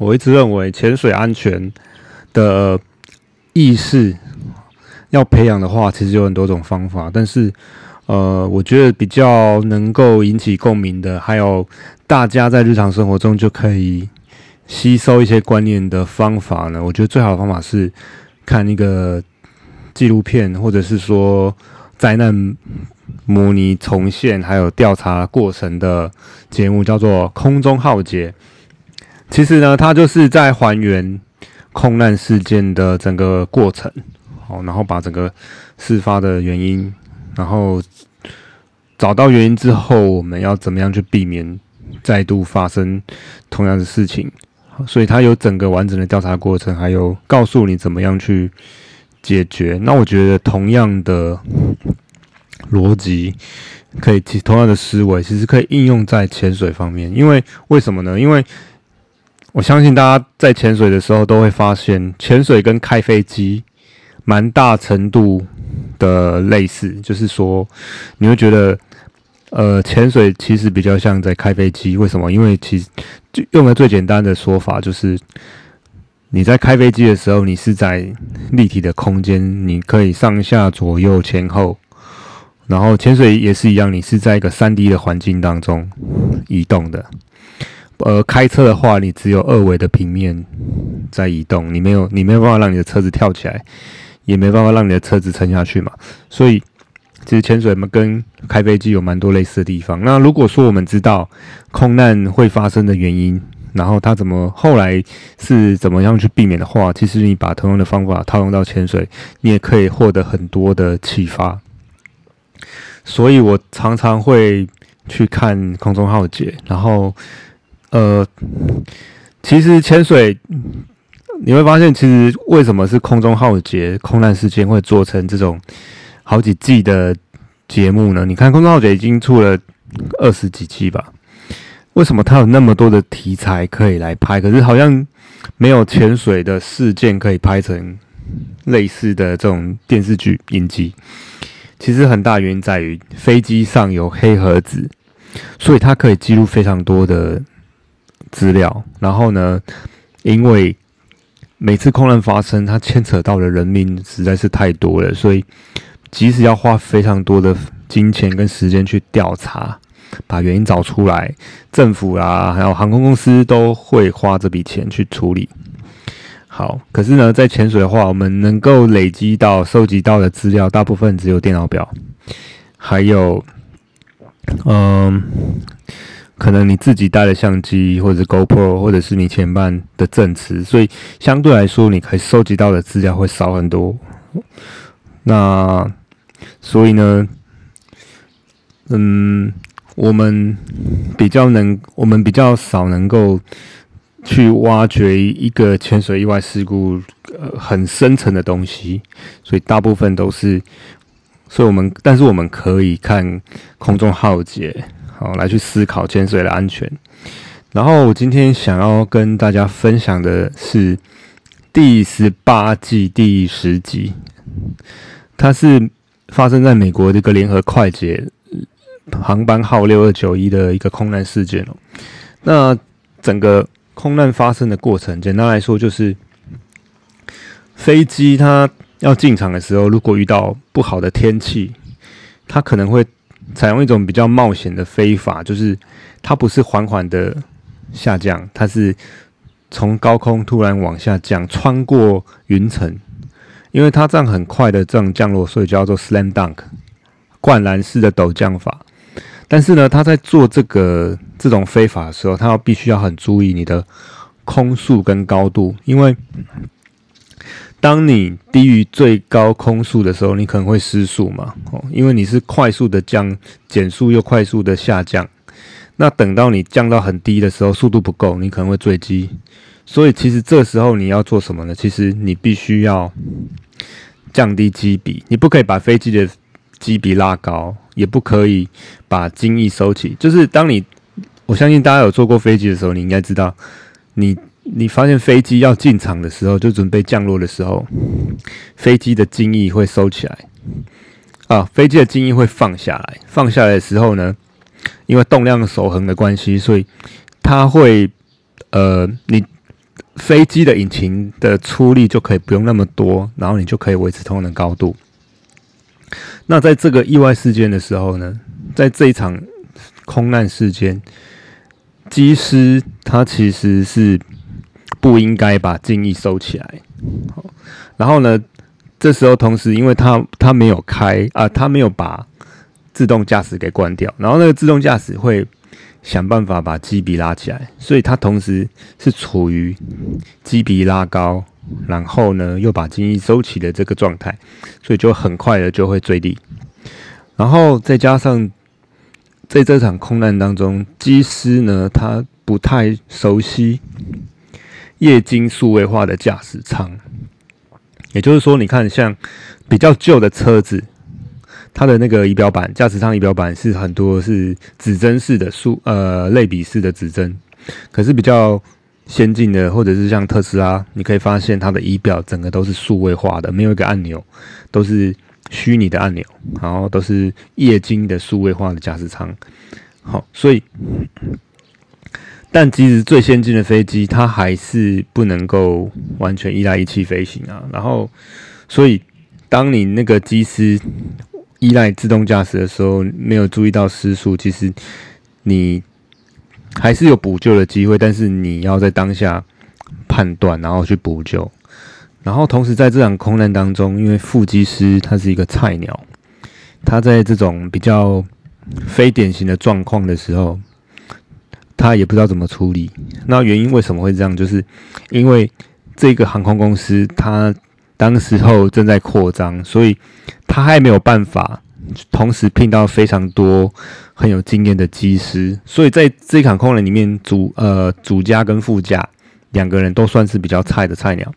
我一直认为潜水安全的意识要培养的话，其实有很多种方法。但是，呃，我觉得比较能够引起共鸣的，还有大家在日常生活中就可以吸收一些观念的方法呢。我觉得最好的方法是看一个纪录片，或者是说灾难模拟重现，还有调查过程的节目，叫做《空中浩劫》。其实呢，它就是在还原空难事件的整个过程，好，然后把整个事发的原因，然后找到原因之后，我们要怎么样去避免再度发生同样的事情？所以它有整个完整的调查过程，还有告诉你怎么样去解决。那我觉得同样的逻辑可以，同样的思维其实可以应用在潜水方面。因为为什么呢？因为我相信大家在潜水的时候都会发现，潜水跟开飞机蛮大程度的类似，就是说你会觉得，呃，潜水其实比较像在开飞机。为什么？因为其实用的最简单的说法就是，你在开飞机的时候，你是在立体的空间，你可以上下左右前后，然后潜水也是一样，你是在一个三 D 的环境当中移动的。呃，开车的话，你只有二维的平面在移动，你没有，你没有办法让你的车子跳起来，也没办法让你的车子沉下去嘛。所以，其实潜水嘛，跟开飞机有蛮多类似的地方。那如果说我们知道空难会发生的原因，然后它怎么后来是怎么样去避免的话，其实你把同样的方法套用到潜水，你也可以获得很多的启发。所以我常常会去看《空中浩劫》，然后。呃，其实潜水你会发现，其实为什么是空中浩劫空难事件会做成这种好几季的节目呢？你看空中浩劫已经出了二十几季吧，为什么它有那么多的题材可以来拍？可是好像没有潜水的事件可以拍成类似的这种电视剧影集。其实很大原因在于飞机上有黑盒子，所以它可以记录非常多的。资料，然后呢？因为每次空难发生，它牵扯到的人命实在是太多了，所以即使要花非常多的金钱跟时间去调查，把原因找出来，政府啊，还有航空公司都会花这笔钱去处理。好，可是呢，在潜水的话，我们能够累积到、收集到的资料，大部分只有电脑表，还有，嗯。可能你自己带的相机，或者 GoPro，或者是你前半的证词，所以相对来说，你可以收集到的资料会少很多。那所以呢，嗯，我们比较能，我们比较少能够去挖掘一个潜水意外事故呃很深层的东西，所以大部分都是，所以我们但是我们可以看空中浩劫。好，来去思考潜水的安全。然后我今天想要跟大家分享的是第十八季第十集，它是发生在美国这个联合快捷航班号六二九一的一个空难事件哦。那整个空难发生的过程，简单来说就是飞机它要进场的时候，如果遇到不好的天气，它可能会。采用一种比较冒险的飞法，就是它不是缓缓的下降，它是从高空突然往下降，穿过云层，因为它这样很快的这种降落，所以叫做 slam dunk，灌篮式的陡降法。但是呢，他在做这个这种飞法的时候，他要必须要很注意你的空速跟高度，因为。当你低于最高空速的时候，你可能会失速嘛？哦，因为你是快速的降减速又快速的下降，那等到你降到很低的时候，速度不够，你可能会坠机。所以其实这时候你要做什么呢？其实你必须要降低机比，你不可以把飞机的机比拉高，也不可以把襟翼收起。就是当你，我相信大家有坐过飞机的时候，你应该知道你。你发现飞机要进场的时候，就准备降落的时候，飞机的襟翼会收起来，啊，飞机的襟翼会放下来。放下来的时候呢，因为动量守恒的关系，所以它会，呃，你飞机的引擎的出力就可以不用那么多，然后你就可以维持同样的高度。那在这个意外事件的时候呢，在这一场空难事件，机师他其实是不应该把襟翼收起来。好，然后呢，这时候同时因为他他没有开啊，他没有把自动驾驶给关掉，然后那个自动驾驶会。想办法把机鼻拉起来，所以他同时是处于机鼻拉高，然后呢又把襟翼收起的这个状态，所以就很快的就会坠地。然后再加上在这场空难当中，机师呢他不太熟悉液晶数位化的驾驶舱，也就是说，你看像比较旧的车子。它的那个仪表板，驾驶舱仪表板是很多是指针式的数呃类比式的指针，可是比较先进的或者是像特斯拉，你可以发现它的仪表整个都是数位化的，没有一个按钮，都是虚拟的按钮，然后都是液晶的数位化的驾驶舱。好，所以，但即使最先进的飞机，它还是不能够完全依赖仪器飞行啊。然后，所以当你那个机师。依赖自动驾驶的时候，没有注意到失速，其实你还是有补救的机会，但是你要在当下判断，然后去补救。然后同时在这场空难当中，因为副机师他是一个菜鸟，他在这种比较非典型的状况的时候，他也不知道怎么处理。那原因为什么会这样？就是因为这个航空公司它。当时候正在扩张，所以他还没有办法同时聘到非常多很有经验的机师，所以在这一场空难里面，主呃主驾跟副驾两个人都算是比较菜的菜鸟。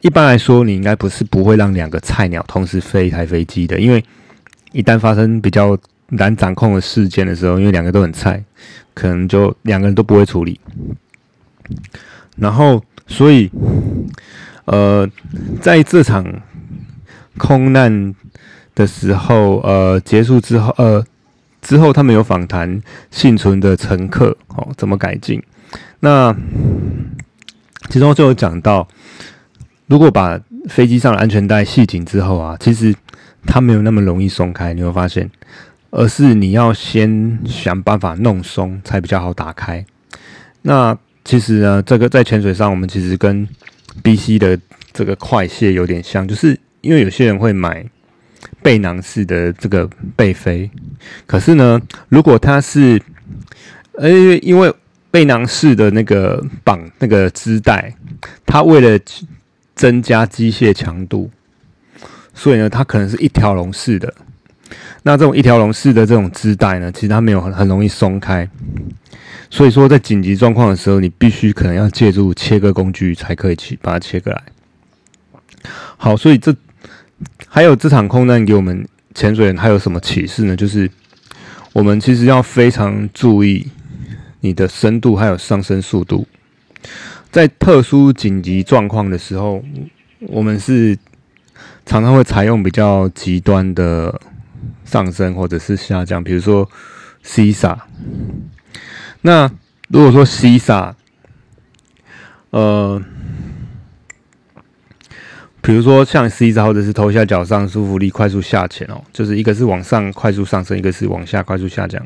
一般来说，你应该不是不会让两个菜鸟同时飞一台飞机的，因为一旦发生比较难掌控的事件的时候，因为两个都很菜，可能就两个人都不会处理。然后，所以。呃，在这场空难的时候，呃，结束之后，呃，之后他们有访谈幸存的乘客，哦，怎么改进？那其中就有讲到，如果把飞机上的安全带系紧之后啊，其实它没有那么容易松开，你会发现，而是你要先想办法弄松，才比较好打开。那其实呢，这个在潜水上，我们其实跟 B C 的这个快卸有点像，就是因为有些人会买背囊式的这个背飞，可是呢，如果它是，呃，因为背囊式的那个绑那个织带，它为了增加机械强度，所以呢，它可能是一条龙式的。那这种一条龙式的这种织带呢，其实它没有很很容易松开。所以说，在紧急状况的时候，你必须可能要借助切割工具才可以去把它切割来。好，所以这还有这场空难给我们潜水员还有什么启示呢？就是我们其实要非常注意你的深度还有上升速度。在特殊紧急状况的时候，我们是常常会采用比较极端的上升或者是下降，比如说 C 萨。那如果说西萨，呃，比如说像西萨或者是头下脚上舒服力快速下潜哦，就是一个是往上快速上升，一个是往下快速下降。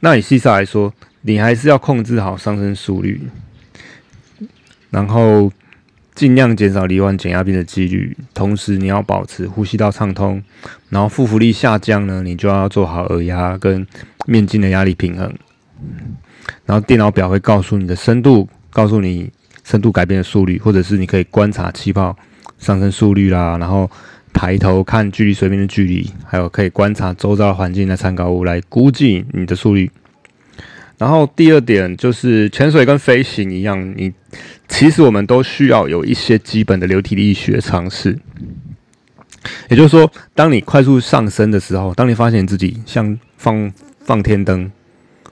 那以西萨来说，你还是要控制好上升速率，然后尽量减少罹患减压病的几率，同时你要保持呼吸道畅通，然后负浮力下降呢，你就要做好耳压跟面镜的压力平衡。然后电脑表会告诉你的深度，告诉你深度改变的速率，或者是你可以观察气泡上升速率啦。然后抬头看距离水面的距离，还有可以观察周遭环境的参考物来估计你的速率。然后第二点就是潜水跟飞行一样，你其实我们都需要有一些基本的流体力学常识。也就是说，当你快速上升的时候，当你发现自己像放放天灯。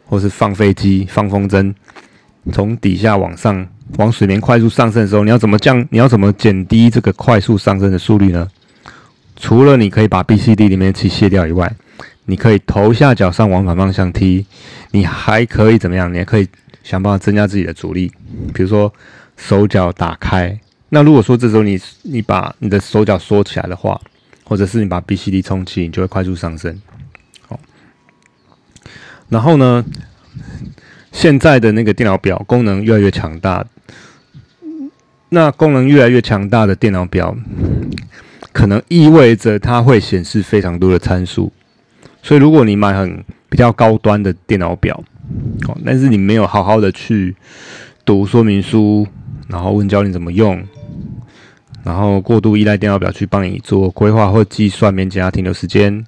或是放飞机、放风筝，从底下往上往水面快速上升的时候，你要怎么降？你要怎么减低这个快速上升的速率呢？除了你可以把 B、C、D 里面气卸掉以外，你可以头下脚上往反方向踢，你还可以怎么样？你还可以想办法增加自己的阻力，比如说手脚打开。那如果说这时候你你把你的手脚缩起来的话，或者是你把 B C D 充气，你就会快速上升。好，然后呢，现在的那个电脑表功能越来越强大，那功能越来越强大的电脑表，可能意味着它会显示非常多的参数。所以如果你买很比较高端的电脑表，哦，但是你没有好好的去读说明书，然后问教练怎么用，然后过度依赖电脑表去帮你做规划或计算免减压停留时间，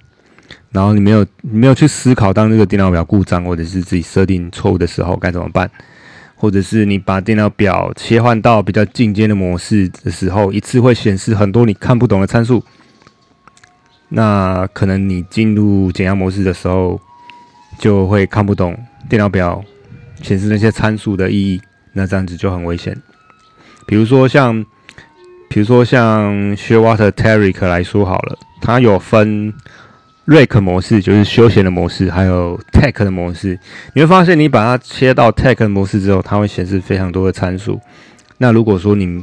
然后你没有你没有去思考，当这个电脑表故障或者是自己设定错误的时候该怎么办，或者是你把电脑表切换到比较进阶的模式的时候，一次会显示很多你看不懂的参数，那可能你进入减压模式的时候就会看不懂。电脑表显示那些参数的意义，那这样子就很危险。比如说像，比如说像 Shearwater Taric 来说好了，它有分 Rake 模式，就是休闲的模式，还有 Tech 的模式。你会发现，你把它切到 Tech 模式之后，它会显示非常多的参数。那如果说你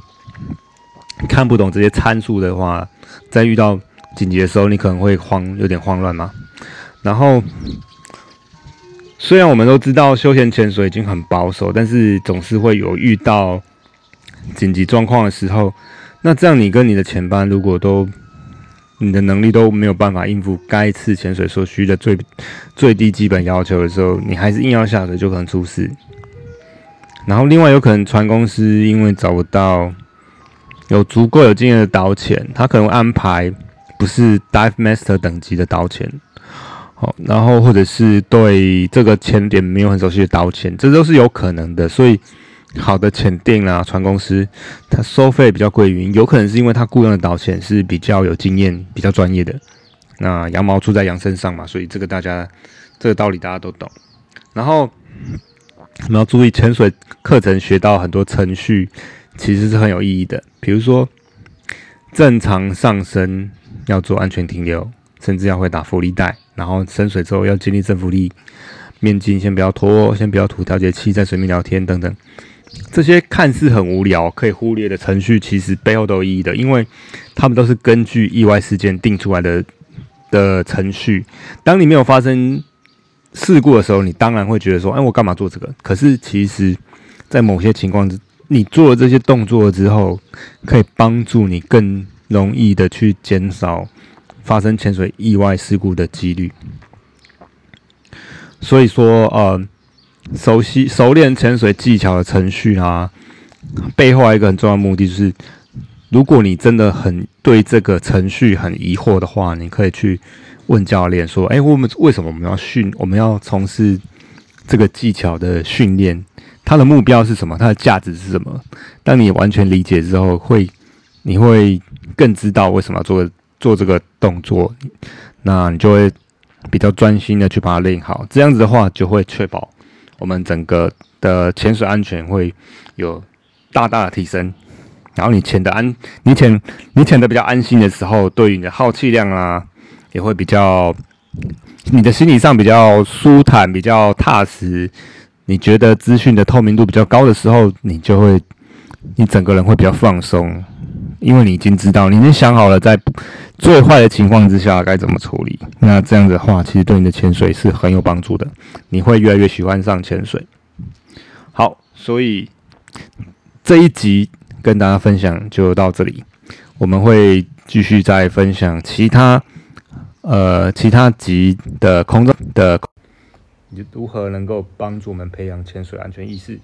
看不懂这些参数的话，在遇到紧急的时候，你可能会慌，有点慌乱嘛。然后。虽然我们都知道休闲潜水已经很保守，但是总是会有遇到紧急状况的时候。那这样，你跟你的前班如果都你的能力都没有办法应付该次潜水所需的最最低基本要求的时候，你还是硬要下水，就可能出事。然后，另外有可能船公司因为找不到有足够有经验的导潜，他可能安排不是 Dive Master 等级的导潜。好，然后或者是对这个潜点没有很熟悉的导潜，这都是有可能的。所以，好的潜定啊，船公司它收费比较贵，原因有可能是因为它雇佣的导潜是比较有经验、比较专业的。那羊毛出在羊身上嘛，所以这个大家这个道理大家都懂。然后我们要注意，潜水课程学到很多程序，其实是很有意义的。比如说，正常上升要做安全停留，甚至要会打浮力带。然后深水之后要建立正浮力，面镜先不要脱，先不要吐调节器，在水面聊天等等，这些看似很无聊可以忽略的程序，其实背后都有意义的，因为他们都是根据意外事件定出来的的程序。当你没有发生事故的时候，你当然会觉得说，哎，我干嘛做这个？可是其实，在某些情况之，你做了这些动作之后，可以帮助你更容易的去减少。发生潜水意外事故的几率，所以说，呃，熟悉熟练潜水技巧的程序啊，背后还有一个很重要的目的，就是如果你真的很对这个程序很疑惑的话，你可以去问教练说：“哎，我们为什么我们要训？我们要从事这个技巧的训练？它的目标是什么？它的价值是什么？”当你完全理解之后，会你会更知道为什么要做。做这个动作，那你就会比较专心的去把它练好。这样子的话，就会确保我们整个的潜水安全会有大大的提升。然后你潜的安，你潜你潜的比较安心的时候，对于你的耗气量啊，也会比较，你的心理上比较舒坦，比较踏实。你觉得资讯的透明度比较高的时候，你就会，你整个人会比较放松。因为你已经知道，你已经想好了，在最坏的情况之下该怎么处理。那这样的话，其实对你的潜水是很有帮助的。你会越来越喜欢上潜水。好，所以这一集跟大家分享就到这里。我们会继续再分享其他呃其他集的空中的，如何能够帮助我们培养潜水安全意识。